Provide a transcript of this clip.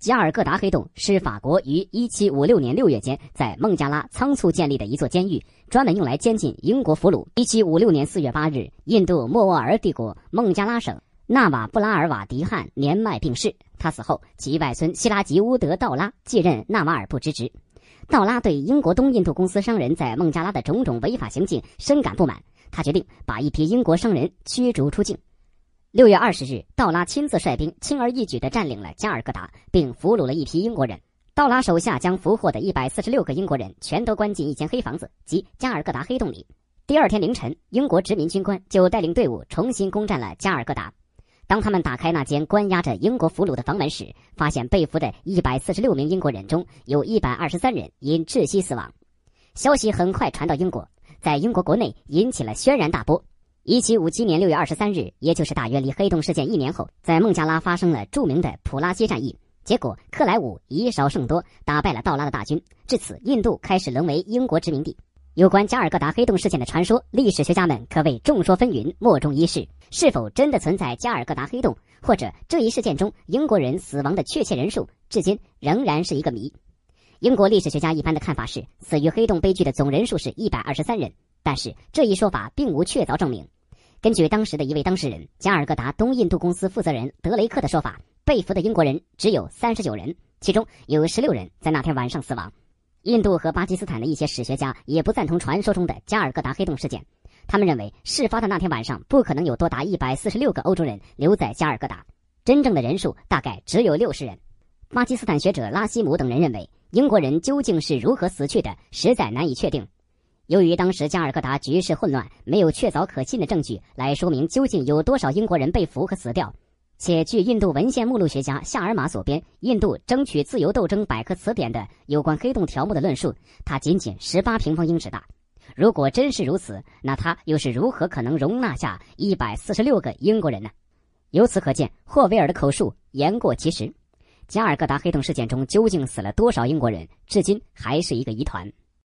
加尔各答黑洞是法国于1756年6月间在孟加拉仓促建立的一座监狱，专门用来监禁英国俘虏。1756年4月8日，印度莫卧儿帝国孟加拉省纳瓦布拉尔瓦迪汗年迈病逝。他死后，其外孙希拉吉乌德道拉继任纳瓦尔部之职。道拉对英国东印度公司商人在孟加拉的种种违法行径深感不满，他决定把一批英国商人驱逐出境。六月二十日，道拉亲自率兵，轻而易举地占领了加尔各答，并俘虏了一批英国人。道拉手下将俘获的一百四十六个英国人全都关进一间黑房子，即加尔各答黑洞里。第二天凌晨，英国殖民军官就带领队伍重新攻占了加尔各答。当他们打开那间关押着英国俘虏的房门时，发现被俘的一百四十六名英国人中有一百二十三人因窒息死亡。消息很快传到英国，在英国国内引起了轩然大波。一七五七年六月二十三日，也就是大约离黑洞事件一年后，在孟加拉发生了著名的普拉西战役。结果，克莱武以少胜多，打败了道拉的大军。至此，印度开始沦为英国殖民地。有关加尔各答黑洞事件的传说，历史学家们可谓众说纷纭，莫衷一是。是否真的存在加尔各答黑洞，或者这一事件中英国人死亡的确切人数，至今仍然是一个谜。英国历史学家一般的看法是，死于黑洞悲剧的总人数是一百二十三人。但是这一说法并无确凿证明。根据当时的一位当事人加尔各答东印度公司负责人德雷克的说法，被俘的英国人只有三十九人，其中有十六人在那天晚上死亡。印度和巴基斯坦的一些史学家也不赞同传说中的加尔各答黑洞事件，他们认为事发的那天晚上不可能有多达一百四十六个欧洲人留在加尔各答，真正的人数大概只有六十人。巴基斯坦学者拉希姆等人认为，英国人究竟是如何死去的，实在难以确定。由于当时加尔各答局势混乱，没有确凿可信的证据来说明究竟有多少英国人被俘和死掉，且据印度文献目录学家夏尔马所编《印度争取自由斗争百科词典》的有关黑洞条目的论述，它仅仅十八平方英尺大。如果真是如此，那它又是如何可能容纳下一百四十六个英国人呢？由此可见，霍威尔的口述言过其实。加尔各答黑洞事件中究竟死了多少英国人，至今还是一个疑团。